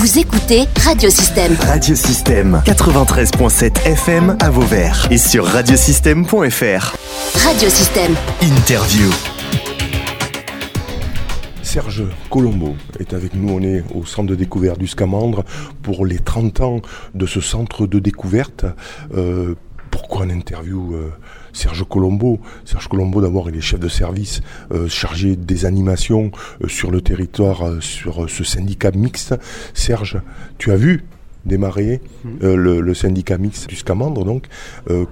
Vous écoutez Radiosystème. Radiosystème 93.7 FM à Vauvert et sur radiosystème.fr. Radiosystème. Interview. Serge Colombo est avec nous. On est au centre de découverte du Scamandre pour les 30 ans de ce centre de découverte. Euh, pourquoi une interview euh, Serge Colombo? Serge Colombo, d'abord, il est chef de service euh, chargé des animations sur le territoire, sur ce syndicat mixte. Serge, tu as vu démarrer mmh. le, le, syndicat mixte du Scamandre, donc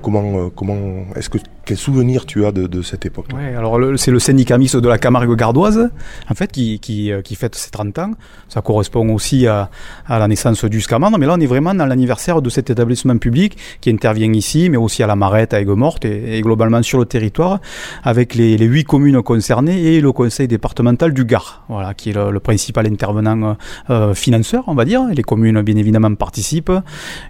comment, comment est-ce que quel souvenir tu as de, cette époque alors c'est le syndicat mixte de la Camargue gardoise, en fait, qui, qui, euh, fête ses 30 ans. Ça correspond aussi à, à la naissance du Scamandre, mais là on est vraiment dans l'anniversaire de cet établissement public qui intervient ici, mais aussi à la Marette, à Aigues-Mortes et, globalement sur le territoire, avec les, 8 communes concernées et le conseil départemental du Gard, voilà, qui est le, principal intervenant euh, financeur, on va dire. Les communes, bien évidemment, participent.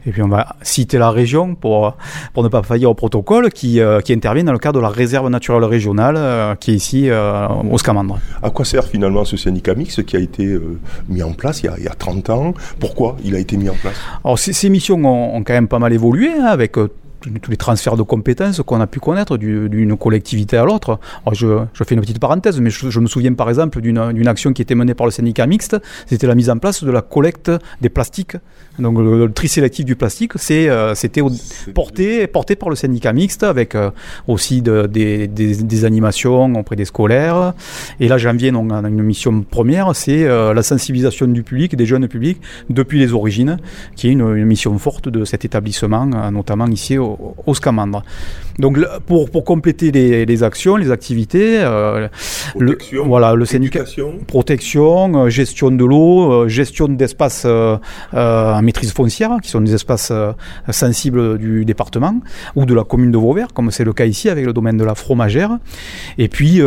Et puis on va citer la région pour, pour ne pas faillir au protocole qui, euh, qui intervient dans le cadre de la réserve naturelle régionale euh, qui est ici euh, au Scamandre. À quoi sert finalement ce syndicat mixte qui a été euh, mis en place il y, a, il y, a, 30 ans? Pourquoi il a été mis en place? Alors ces, missions ont, quand même pas mal évolué hein, avec tous les transferts de compétences qu'on a pu connaître d'une collectivité à l'autre. Je, je, fais une petite parenthèse, mais je, je me souviens par exemple d'une action qui était menée par le syndicat mixte, c'était la mise en place de la collecte des plastiques. Donc le, le tri sélectif du plastique, euh, c'était porté, porté par le syndicat mixte avec euh, aussi de, des, des, des, animations auprès des scolaires. Et là j'en viens donc, à une mission première, c'est euh, la sensibilisation du public, des jeunes publics, depuis les origines, qui est une, une mission forte de cet établissement, notamment ici au au, Scamandre. Donc pour, pour compléter les, les actions, les activités, euh, protection, le, voilà, le syndicat, protection, euh, gestion de l'eau, euh, gestion d'espaces en maîtrise foncière, qui sont des espaces sensibles du département ou de la commune de Vauvert, comme c'est le cas ici avec le domaine de la fromagère. Et puis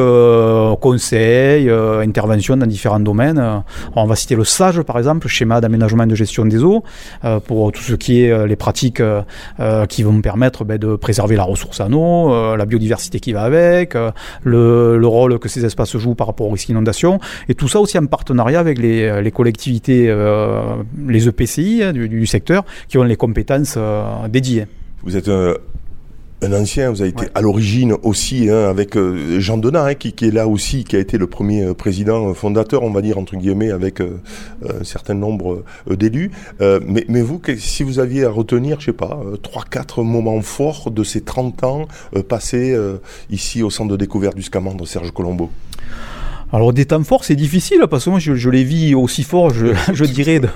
conseil, intervention dans différents domaines. on va citer le SAGE par exemple, schéma d'aménagement et de gestion des eaux, pour tout ce qui est les pratiques qui vont permettre ben, de préserver la ressource en eau, la biodiversité qui va avec, euh, le, le, rôle que ces espaces jouent par rapport au risque d'inondation, et tout ça aussi en partenariat avec les, euh, collectivités, euh, les EPCI hein, du, du, secteur, qui ont les compétences dédiées. Vous êtes un ancien, vous avez été ouais. à l'origine aussi hein, avec euh, Jean Donat, hein, qui, qui, est là aussi, qui a été le premier euh, président euh, fondateur, on va dire, entre guillemets, avec euh, un certain nombre euh, d'élus. mais, mais, vous, que, si vous aviez à retenir, je sais pas, trois, quatre moments forts de ces 30 ans passés ici au centre de découverte du Scamandre, Serge Colombo? Alors des temps forts, c'est difficile parce que moi je, je les vis aussi fort, je, je dirais, de,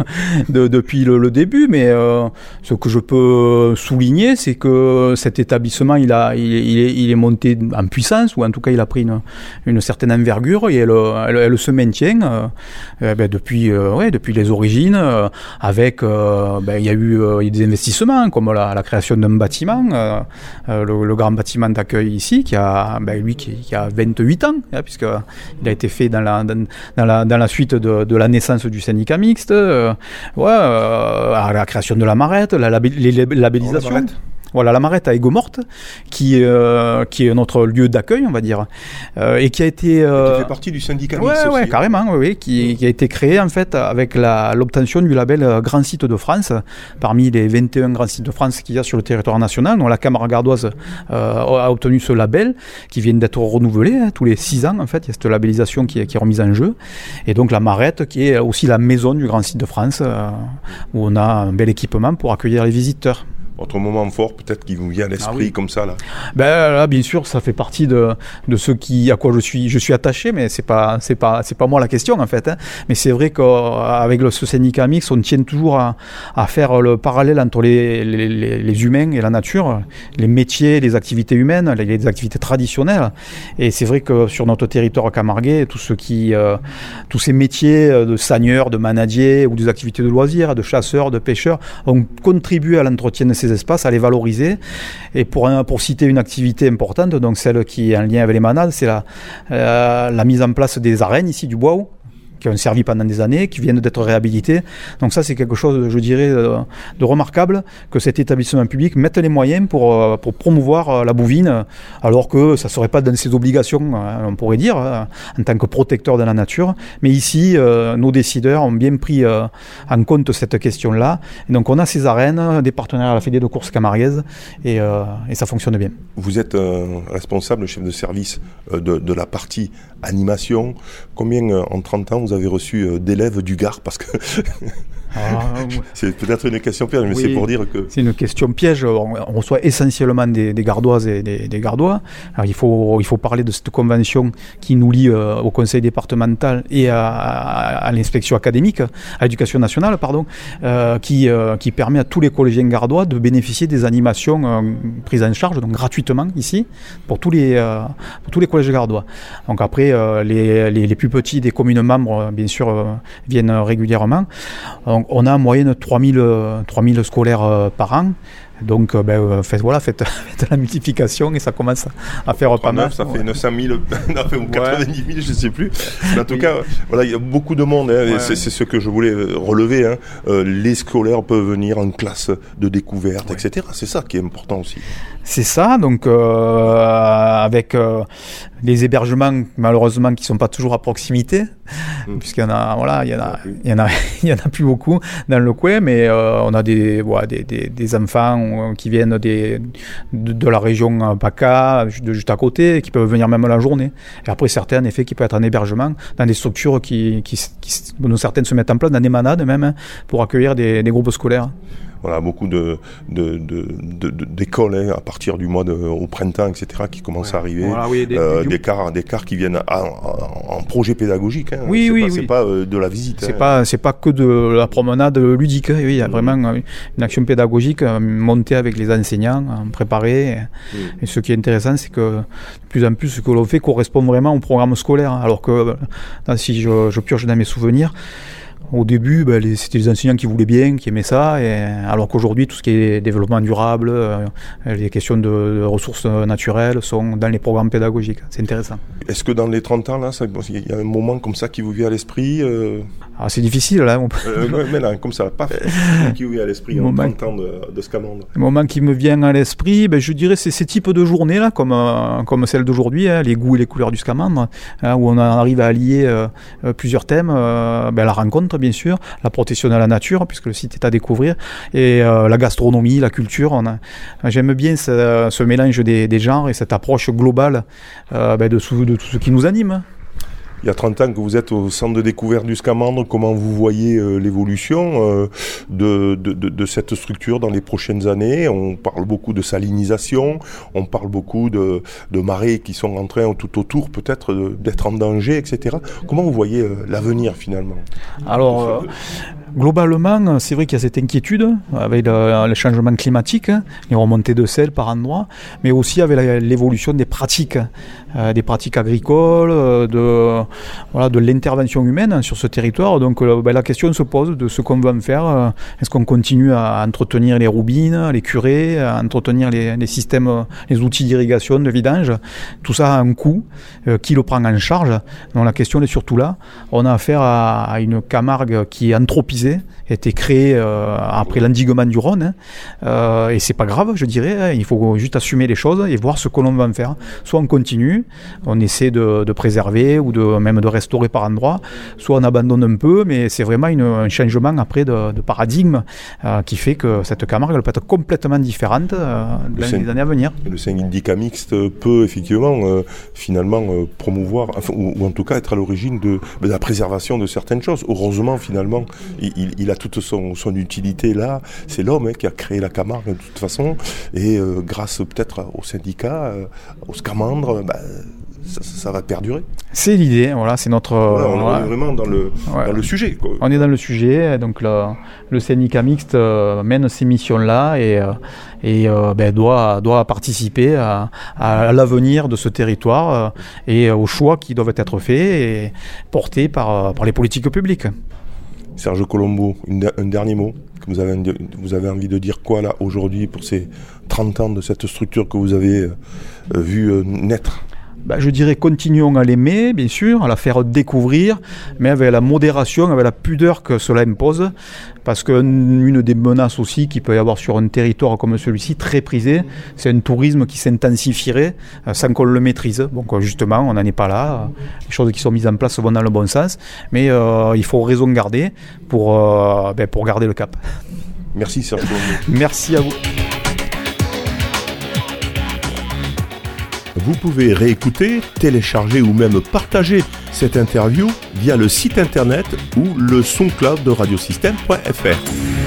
de, depuis le, le, début. Mais euh, ce que je peux souligner, c'est que cet établissement, il, a, il, il, est, il, est, monté en puissance, ou en tout cas il a pris une, une certaine envergure et elle, elle, elle se maintient euh, ben, depuis, euh, ouais, depuis les origines. Avec, ben, il y a eu il y a des investissements comme la, la création d'un bâtiment, le, le, grand bâtiment d'accueil ici, qui a, ben, lui, qui, qui, a 28 ans, hein, puisque il a été fait dans la, dans, la, dans la suite de, de, la naissance du syndicat mixte, euh, ouais, euh, à la création de la marette, la, la, les labellisations. Oh, voilà, la Marette à Aigues-Mortes, qui, euh, qui est notre lieu d'accueil, on va dire, euh, et qui a été... Euh, qui fait partie du syndicat ouais, carrément, oui, oui qui, qui, a été créé en fait avec l'obtention du label euh, Grand Site de France, parmi les 21 grands sites de France qu'il y a sur le territoire national. Donc la Camargue gardoise euh, a obtenu ce label, qui vient d'être renouvelé hein, tous les 6 ans, en fait, il y a cette labellisation qui est, qui est remise en jeu. Et donc la Marette, qui est aussi la maison du Grand Site de France, euh, où on a un bel équipement pour accueillir les visiteurs votre moment fort peut-être qui vous vient à l'esprit ah oui. comme ça là ben là bien sûr ça fait partie de, de ce qui à quoi je suis je suis attaché mais c'est pas c'est pas c'est pas moi la question en fait hein. mais c'est vrai qu'avec le ce syndicat mix on tient toujours à, à faire le parallèle entre les, les, les, les, humains et la nature les métiers les activités humaines les, activités traditionnelles et c'est vrai que sur notre territoire camarguais tout ce qui euh, tous ces métiers de sagneurs de manadiers ou des activités de loisirs de chasseurs de pêcheurs ont contribué à l'entretien de ces ces espaces, à les valoriser. Et pour, pour citer une activité importante, donc celle qui est en lien avec les manades, c'est la, euh, la mise en place des arènes ici du bois qui ont servi pendant des années, qui viennent d'être réhabilités. Donc ça, c'est quelque chose, je dirais, euh, de remarquable que cet établissement public mette les moyens pour, euh, promouvoir euh, la bouvine, alors que ça ne serait pas dans ses obligations, on pourrait dire, en tant que protecteur de la nature. Mais ici, nos décideurs ont bien pris en compte cette question-là. Donc on a ces arènes, des partenaires à la Fédé de course camariaise, et, ça fonctionne bien. Vous êtes responsable, chef de service de la partie animation. Combien en 30 ans vous avez reçu d'élèves du Gard? Parce que Ah, c'est peut-être une question piège, mais c'est pour dire que. C'est une question piège. On, reçoit essentiellement des, gardoises et des, gardois. Alors il faut, il faut parler de cette convention qui nous lie euh, au conseil départemental et à, l'inspection académique, à l'éducation nationale, pardon, euh, qui, euh, qui permet à tous les collégiens gardois de bénéficier des animations prises en charge, donc gratuitement ici, pour tous les, pour tous les collèges gardois. Donc après, les, les, les, plus petits des communes membres, bien sûr, viennent régulièrement. Donc, on a en moyenne 3000, 3000 scolaires euh, par an. Donc, euh, ben, euh, faites, voilà, faites, la multiplication et ça commence à faire pas mal. Ça fait 900 000, ou 90 000, je ne sais plus. Mais en tout cas, voilà, il y a beaucoup de monde. Hein, c'est ce que je voulais relever. Hein. les scolaires peuvent venir en classe de découverte, etc. C'est ça qui est important aussi. C'est ça, donc avec les hébergements, malheureusement, qui ne sont pas toujours à proximité, mmh. puisqu'il y en a, voilà, il y en a, il y en a, il y en a plus beaucoup dans le coin, mais euh, on a des, des, des, des, enfants euh, qui viennent de, la région PACA, juste à côté, qui peuvent venir même la journée. Et après, certains, en effet, qui peuvent être en hébergement dans des structures qui, dont certaines se mettent en place, dans des manades même, hein, pour accueillir des groupes scolaires voilà, beaucoup de, d'écoles hein, à partir du mois de, au printemps, etc., qui commencent à arriver. des, euh, des, qui viennent en, projet pédagogique. Hein. Oui, oui, C'est pas euh, de la visite. C'est hein. pas, c'est pas que de la promenade ludique. Oui, il y a mmh. vraiment euh, une action pédagogique montée avec les enseignants, préparée. Mmh. Et ce qui est intéressant, c'est que de plus en plus, ce que l'on fait correspond vraiment au programme scolaire. Alors que si je, je purge dans mes souvenirs, au début, ben, c'était les enseignants qui voulaient bien, qui aimaient ça, et, alors qu'aujourd'hui, tout ce qui est développement durable, euh, les questions de, ressources naturelles sont dans les programmes pédagogiques. C'est intéressant. Est-ce que dans les 30 ans, là, il y a un moment comme ça qui vous vient à l'esprit euh? Ah, C'est difficile, là. Euh, mais là, comme ça, pas qui vous vient à l'esprit en 30 ans de, de Scamandre Le moment qui me vient à l'esprit, ben, je dirais, c'est ces types de journées, là, comme, comme celle d'aujourd'hui, hein, les goûts et les couleurs du Scamandre, hein, où on arrive à allier plusieurs thèmes, ben, la rencontre, bien sûr, la protection de la nature, puisque le site est à découvrir, et euh, la gastronomie, la culture. J'aime bien ce, mélange des, genres et cette approche globale euh, ben, de, de tout ce qui nous anime il y a 30 ans que vous êtes au centre de découverte du Scamandre, comment vous voyez euh, l'évolution de, de, cette structure dans les prochaines années? On parle beaucoup de salinisation, on parle beaucoup de, marées qui sont en train tout autour peut-être d'être en danger, etc. Comment vous voyez l'avenir finalement? Alors, Globalement, c'est vrai qu'il y a cette inquiétude avec le, changement climatique, les remontées de sel par endroits, mais aussi avec l'évolution des pratiques, euh, des pratiques agricoles, euh, de, l'intervention humaine sur ce territoire. Donc euh, ben, la question se pose de ce qu'on va en faire. Est-ce qu'on continue à entretenir les roubines, les curés, à entretenir les, systèmes, les outils d'irrigation, de vidange? Tout ça a un coût. qui le prend en charge Donc la question est surtout là. On a affaire à une Camargue qui est anthropisée a été créé euh, après l'endiguement du Rhône. Hein. Euh, et c'est pas grave, je dirais. Hein. Il faut juste assumer les choses et voir ce que l'on va en faire. Soit on continue, on essaie de, préserver ou de même de restaurer par endroits, soit on abandonne un peu, mais c'est vraiment un changement après de, paradigme euh, qui fait que cette Camargue peut être complètement différente dans les années à venir. Le syndicat mixte peut effectivement finalement promouvoir, ou, en tout cas être à l'origine de, de, la préservation de certaines choses. Heureusement, finalement, il, a toute son, utilité là. C'est l'homme hein, qui a créé la Camargue de toute façon. Et euh, grâce peut-être au syndicat, euh, au Scamandre, bah, ça, va perdurer. C'est l'idée, voilà, c'est notre. on, est vraiment dans le, le sujet. On est dans le sujet, donc le, syndicat mixte euh, mène ces missions-là et, et ben, doit, doit participer à, l'avenir de ce territoire et aux choix qui doivent être faits et portés par, par les politiques publiques. Serge Colombo, un dernier mot que vous avez, envie de dire quoi là aujourd'hui pour ces 30 ans de cette structure que vous avez euh, vu euh, naître? Ben, je dirais continuons à l'aimer, bien sûr, à la faire découvrir, mais avec la modération, avec la pudeur que cela impose, parce qu'une des menaces aussi qu'il peut y avoir sur un territoire comme celui-ci, très prisé, c'est un tourisme qui s'intensifierait euh, sans qu'on le maîtrise. Donc euh, justement, on n'en est pas là. Les choses qui sont mises en place vont dans le bon sens, mais euh, il faut raison garder pour, euh, ben, pour garder le cap. Merci Serge. Merci à vous. Vous pouvez réécouter, télécharger ou même partager cette interview via le site internet ou le SoundCloud de radiosystème.fr.